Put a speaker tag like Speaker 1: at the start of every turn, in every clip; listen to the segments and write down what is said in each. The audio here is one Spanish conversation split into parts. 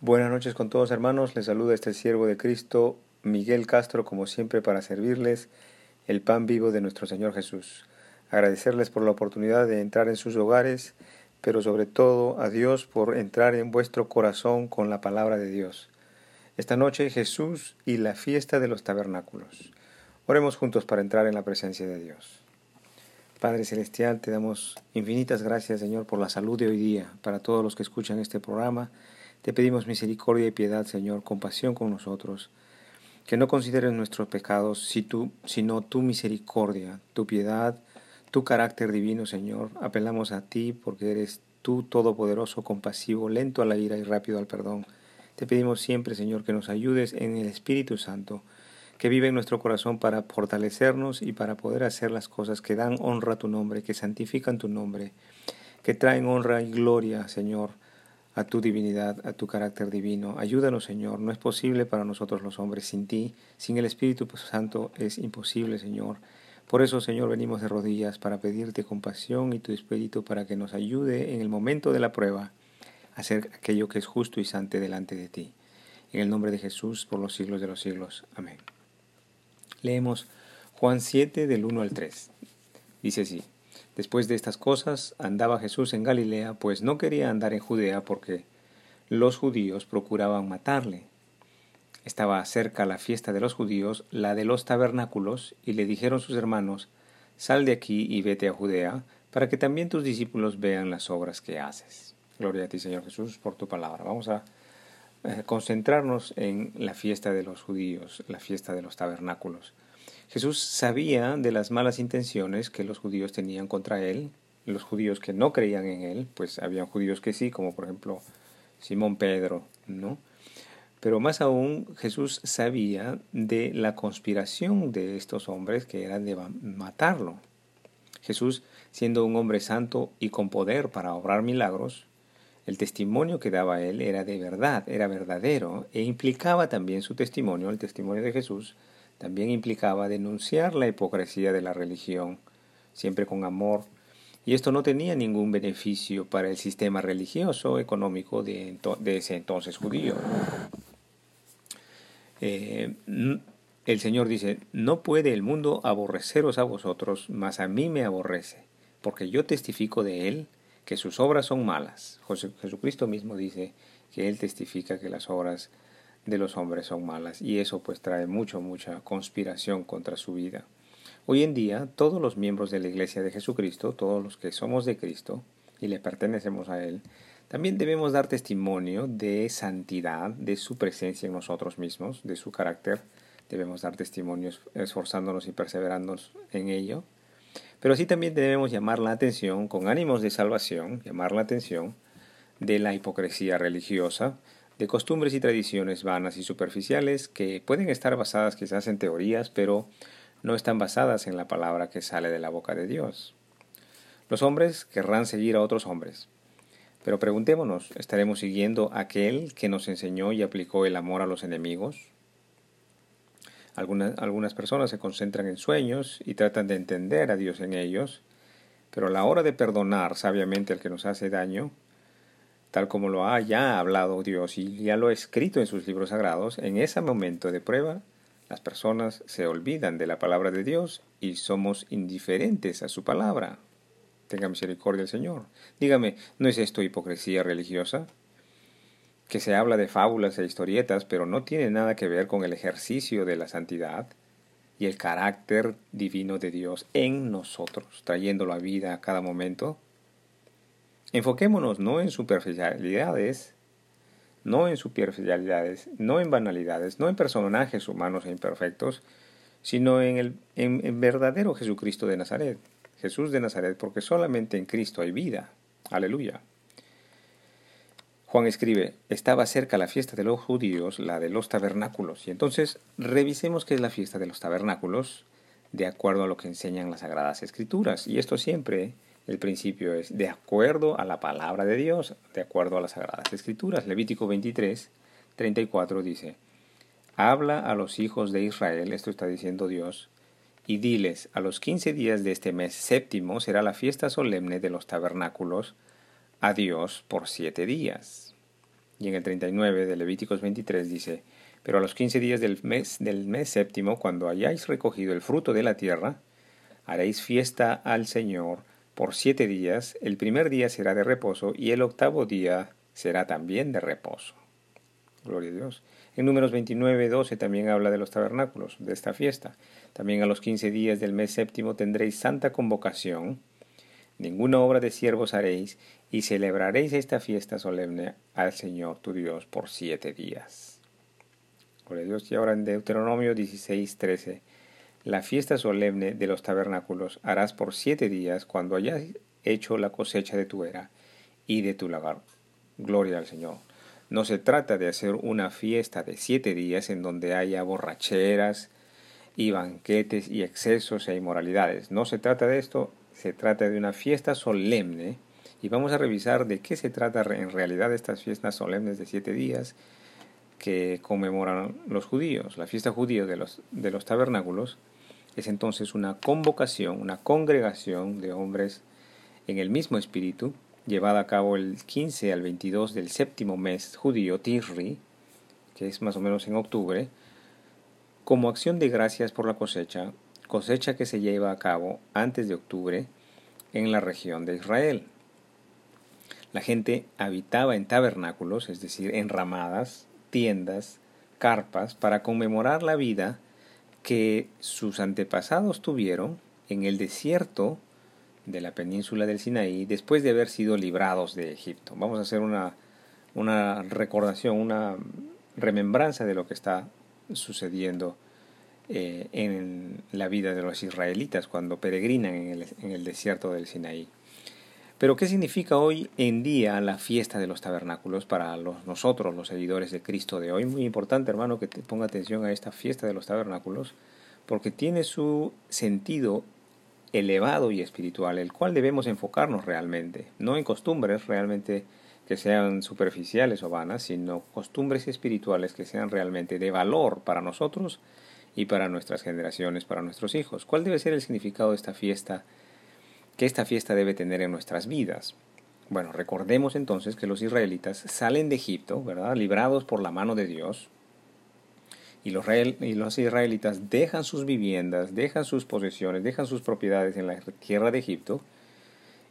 Speaker 1: Buenas noches con todos hermanos, les saluda este siervo de Cristo, Miguel Castro, como siempre para servirles el pan vivo de nuestro Señor Jesús. Agradecerles por la oportunidad de entrar en sus hogares, pero sobre todo a Dios por entrar en vuestro corazón con la palabra de Dios. Esta noche Jesús y la fiesta de los tabernáculos. Oremos juntos para entrar en la presencia de Dios. Padre Celestial, te damos infinitas gracias, Señor, por la salud de hoy día, para todos los que escuchan este programa te pedimos misericordia y piedad, Señor, compasión con nosotros, que no consideres nuestros pecados, sino tu misericordia, tu piedad, tu carácter divino, Señor. Apelamos a ti porque eres tú todopoderoso, compasivo, lento a la ira y rápido al perdón. Te pedimos siempre, Señor, que nos ayudes en el Espíritu Santo, que vive en nuestro corazón para fortalecernos y para poder hacer las cosas que dan honra a tu nombre, que santifican tu nombre, que traen honra y gloria, Señor, a tu divinidad, a tu carácter divino. Ayúdanos, Señor. No es posible para nosotros los hombres sin ti. Sin el Espíritu Santo es imposible, Señor. Por eso, Señor, venimos de rodillas para pedirte compasión y tu Espíritu para que nos ayude en el momento de la prueba a hacer aquello que es justo y santo delante de ti. En el nombre de Jesús, por los siglos de los siglos. Amén. Leemos Juan 7 del 1 al 3. Dice así. Después de estas cosas andaba Jesús en Galilea, pues no quería andar en Judea porque los judíos procuraban matarle. Estaba cerca la fiesta de los judíos, la de los tabernáculos, y le dijeron sus hermanos, Sal de aquí y vete a Judea, para que también tus discípulos vean las obras que haces. Gloria a ti, Señor Jesús, por tu palabra. Vamos a eh, concentrarnos en la fiesta de los judíos, la fiesta de los tabernáculos. Jesús sabía de las malas intenciones que los judíos tenían contra él, los judíos que no creían en él, pues habían judíos que sí, como por ejemplo Simón Pedro, ¿no? Pero más aún Jesús sabía de la conspiración de estos hombres que eran de matarlo. Jesús, siendo un hombre santo y con poder para obrar milagros, el testimonio que daba él era de verdad, era verdadero, e implicaba también su testimonio, el testimonio de Jesús, también implicaba denunciar la hipocresía de la religión, siempre con amor, y esto no tenía ningún beneficio para el sistema religioso económico de, ese entonces judío. Eh, el Señor dice, no puede el mundo aborreceros a vosotros, mas a mí me aborrece, porque yo testifico de Él que sus obras son malas. Jesucristo mismo dice que Él testifica que las obras de los hombres son malas y eso pues trae mucho, mucha conspiración contra su vida. Hoy en día todos los miembros de la Iglesia de Jesucristo, todos los que somos de Cristo y le pertenecemos a Él, también debemos dar testimonio de santidad, de su presencia en nosotros mismos, de su carácter. Debemos dar testimonio esforzándonos y perseverándonos en ello. Pero así también debemos llamar la atención, con ánimos de salvación, llamar la atención de la hipocresía religiosa, de costumbres y tradiciones vanas y superficiales que pueden estar basadas quizás en teorías, pero no están basadas en la palabra que sale de la boca de Dios. Los hombres querrán seguir a otros hombres, pero preguntémonos, ¿estaremos siguiendo aquel que nos enseñó y aplicó el amor a los enemigos? Algunas, algunas personas se concentran en sueños y tratan de entender a Dios en ellos, pero a la hora de perdonar sabiamente al que nos hace daño, tal como lo ha ya hablado Dios y ya lo ha escrito en sus libros sagrados, en ese momento de prueba, las personas se olvidan de la palabra de Dios y somos indiferentes a su palabra. Tenga misericordia el Señor. Dígame, ¿no es esto hipocresía religiosa? Que se habla de fábulas e historietas, pero no tiene nada que ver con el ejercicio de la santidad y el carácter divino de Dios en nosotros, trayéndolo a vida a cada momento. Enfoquémonos no en superficialidades, no en superficialidades, no en banalidades, no en personajes humanos e imperfectos, sino en el verdadero Jesucristo de Nazaret, Jesús de Nazaret, porque solamente en Cristo hay vida. Aleluya. Juan escribe, estaba cerca la fiesta de los judíos, la de los tabernáculos. Y entonces revisemos qué es la fiesta de los tabernáculos, de acuerdo a lo que enseñan las Sagradas Escrituras. Y esto siempre el principio es de acuerdo a la palabra de Dios, de acuerdo a las Sagradas Escrituras. Levítico 23, 34 dice, Habla a los hijos de Israel, esto está diciendo Dios, y diles, a los quince días de este mes séptimo será la fiesta solemne de los tabernáculos a Dios por siete días. Y en el 39 de Levíticos 23 dice, pero a los quince días del mes, del mes séptimo, cuando hayáis recogido el fruto de la tierra, haréis fiesta al Señor por siete días, el primer día será de reposo y el octavo día será también de reposo. Gloria a Dios. En números 29, 12 también habla de los tabernáculos, de esta fiesta. También a los quince días del mes séptimo tendréis santa convocación, ninguna obra de siervos haréis, y celebraréis esta fiesta solemne al Señor tu Dios por siete días. Gloria a Dios. Y ahora en Deuteronomio 16, 13. La fiesta solemne de los tabernáculos harás por siete días cuando hayas hecho la cosecha de tu era y de tu lagar. Gloria al Señor. No se trata de hacer una fiesta de siete días en donde haya borracheras y banquetes y excesos e inmoralidades. No se trata de esto, se trata de una fiesta solemne y vamos a revisar de qué se trata en realidad estas fiestas solemnes de siete días que conmemoran los judíos. La fiesta judía de los, de los tabernáculos es entonces una convocación, una congregación de hombres en el mismo espíritu llevada a cabo el 15 al 22 del séptimo mes judío, Tirri, que es más o menos en octubre, como acción de gracias por la cosecha, cosecha que se lleva a cabo antes de octubre en la región de Israel. La gente habitaba en tabernáculos, es decir, en ramadas, tiendas, carpas, para conmemorar la vida que sus antepasados tuvieron en el desierto de la península del Sinaí después de haber sido librados de Egipto. Vamos a hacer una, una recordación, una remembranza de lo que está sucediendo eh, en la vida de los israelitas cuando peregrinan en el, en el desierto del Sinaí. Pero ¿qué significa hoy en día la fiesta de los tabernáculos para nosotros, los seguidores de Cristo de hoy? Muy importante, hermano, que te ponga atención a esta fiesta de los tabernáculos, porque tiene su sentido elevado y espiritual, el cual debemos enfocarnos realmente, no en costumbres realmente que sean superficiales o vanas, sino costumbres espirituales que sean realmente de valor para nosotros y para nuestras generaciones, para nuestros hijos. ¿Cuál debe ser el significado de esta fiesta que esta fiesta debe tener en nuestras vidas? Bueno, recordemos entonces que los israelitas salen de Egipto, ¿verdad? Librados por la mano de Dios, y los, y los israelitas dejan sus viviendas, dejan sus posesiones, dejan sus propiedades en la tierra de Egipto,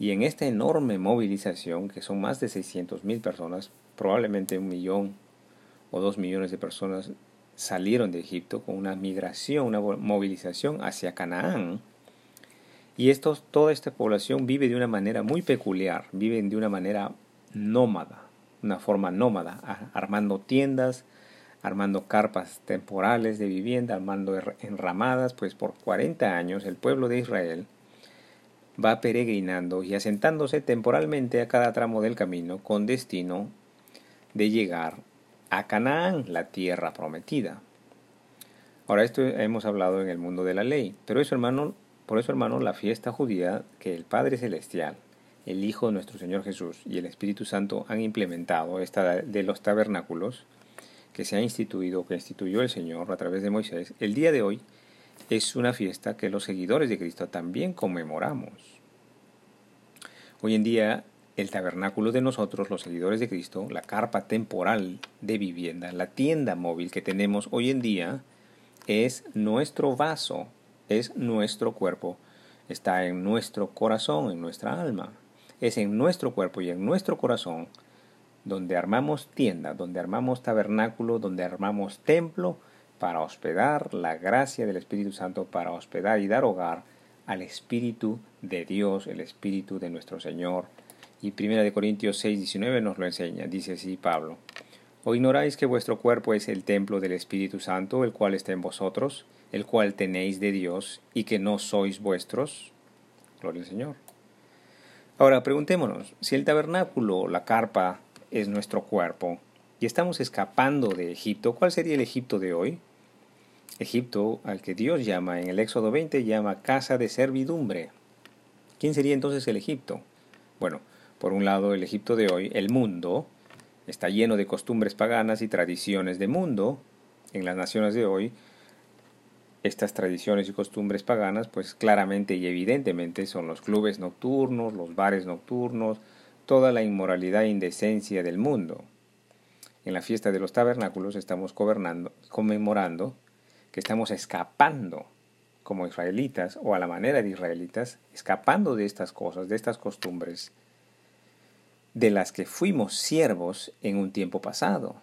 Speaker 1: y en esta enorme movilización, que son más de 600 mil personas, probablemente un millón o dos millones de personas salieron de Egipto con una migración, una movilización hacia Canaán. Y estos, toda esta población vive de una manera muy peculiar, viven de una manera nómada, una forma nómada, armando tiendas, armando carpas temporales de vivienda, armando enramadas, pues por 40 años el pueblo de Israel va peregrinando y asentándose temporalmente a cada tramo del camino con destino de llegar a Canaán, la tierra prometida. Ahora esto hemos hablado en el mundo de la ley, pero eso hermano, por eso hermano, la fiesta judía que el Padre Celestial, el Hijo de nuestro Señor Jesús y el Espíritu Santo han implementado, esta de los tabernáculos, que se ha instituido, que instituyó el Señor a través de Moisés, el día de hoy es una fiesta que los seguidores de Cristo también conmemoramos. Hoy en día el tabernáculo de nosotros, los seguidores de Cristo, la carpa temporal de vivienda, la tienda móvil que tenemos hoy en día, es nuestro vaso, es nuestro cuerpo, está en nuestro corazón, en nuestra alma. Es en nuestro cuerpo y en nuestro corazón donde armamos tienda, donde armamos tabernáculo, donde armamos templo para hospedar la gracia del Espíritu Santo, para hospedar y dar hogar al Espíritu de Dios, el Espíritu de nuestro Señor. Y 1 Corintios 6, 19 nos lo enseña, dice así Pablo. ¿O ignoráis que vuestro cuerpo es el templo del Espíritu Santo, el cual está en vosotros, el cual tenéis de Dios, y que no sois vuestros? Gloria al Señor. Ahora preguntémonos, si el tabernáculo, la carpa, es nuestro cuerpo y estamos escapando de Egipto, ¿cuál sería el Egipto de hoy? Egipto, al que Dios llama en el Éxodo 20, llama casa de servidumbre. ¿Quién sería entonces el Egipto? Bueno, por un lado, el Egipto de hoy, el mundo, está lleno de costumbres paganas y tradiciones de mundo. En las naciones de hoy, estas tradiciones y costumbres paganas, pues claramente y evidentemente son los clubes nocturnos, los bares nocturnos, toda la inmoralidad e indecencia del mundo. en la fiesta de los tabernáculos estamos conmemorando que estamos escapando como israelitas o a la manera de israelitas, escapando de estas cosas, de estas costumbres, de las que fuimos siervos en un tiempo pasado.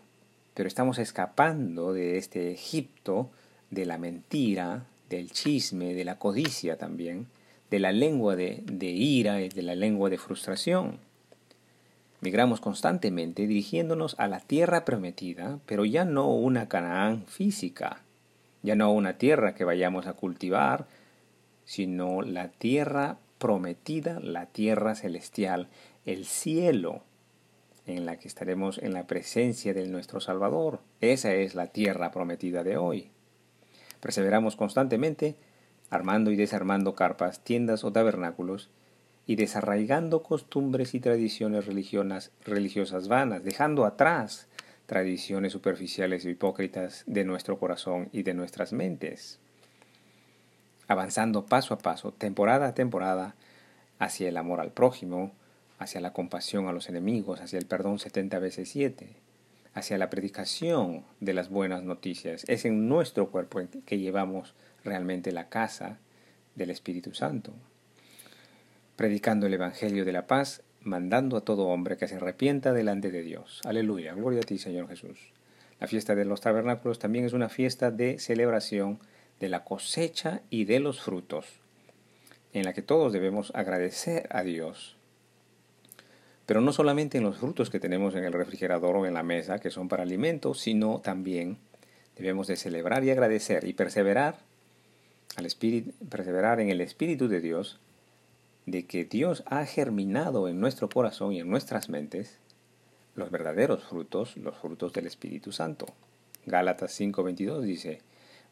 Speaker 1: Pero estamos escapando de este Egipto, de la mentira, del chisme, de la codicia también, de la lengua de, de ira y de la lengua de frustración. Migramos constantemente dirigiéndonos a la tierra prometida, pero ya no una Canaán física, ya no una tierra que vayamos a cultivar, sino la tierra prometida, la tierra celestial, el cielo, en la que estaremos en la presencia de nuestro Salvador. Esa es la tierra prometida de hoy. Perseveramos constantemente armando y desarmando carpas, tiendas o tabernáculos, y desarraigando costumbres y tradiciones religiosas vanas, dejando atrás tradiciones superficiales e hipócritas de nuestro corazón y de nuestras mentes, avanzando paso a paso, temporada a temporada, hacia el amor al prójimo, hacia la compasión a los enemigos, hacia el perdón 70 veces 7, hacia la predicación de las buenas noticias. Es en nuestro cuerpo que llevamos realmente la casa del Espíritu Santo predicando el Evangelio de la paz, mandando a todo hombre que se arrepienta delante de Dios. Aleluya, gloria a ti, Señor Jesús. La fiesta de los tabernáculos también es una fiesta de celebración de la cosecha y de los frutos, en la que todos debemos agradecer a Dios. Pero no solamente en los frutos que tenemos en el refrigerador o en la mesa, que son para alimento, sino también debemos de celebrar y agradecer y perseverar, al espíritu, perseverar en el Espíritu de Dios de que Dios ha germinado en nuestro corazón y en nuestras mentes los verdaderos frutos, los frutos del Espíritu Santo. Gálatas 5:22 dice,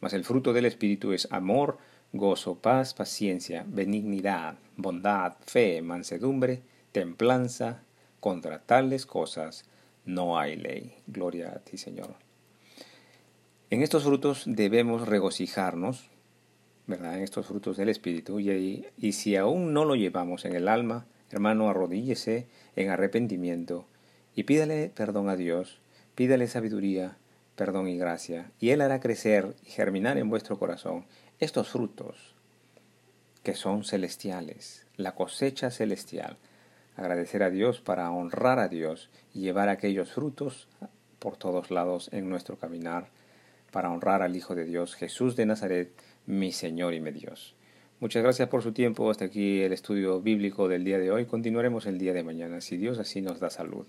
Speaker 1: mas el fruto del Espíritu es amor, gozo, paz, paciencia, benignidad, bondad, fe, mansedumbre, templanza. Contra tales cosas no hay ley. Gloria a ti, Señor. En estos frutos debemos regocijarnos, ¿verdad? En estos frutos del Espíritu. Y, si aún no lo llevamos en el alma, hermano, arrodíllese en arrepentimiento y pídale perdón a Dios, pídale sabiduría, perdón y gracia, y Él hará crecer y germinar en vuestro corazón estos frutos que son celestiales, la cosecha celestial. Agradecer a Dios para honrar a Dios y llevar aquellos frutos por todos lados en nuestro caminar, para honrar al Hijo de Dios, Jesús de Nazaret, mi Señor y mi Dios. Muchas gracias por su tiempo. Hasta aquí el estudio bíblico del día de hoy. Continuaremos el día de mañana, si Dios así nos da salud.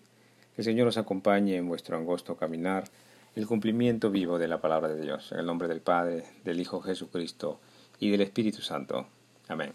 Speaker 1: Que el Señor os acompañe en vuestro angosto caminar, el cumplimiento vivo de la palabra de Dios. En el nombre del Padre, del Hijo Jesucristo y del Espíritu Santo. Amén.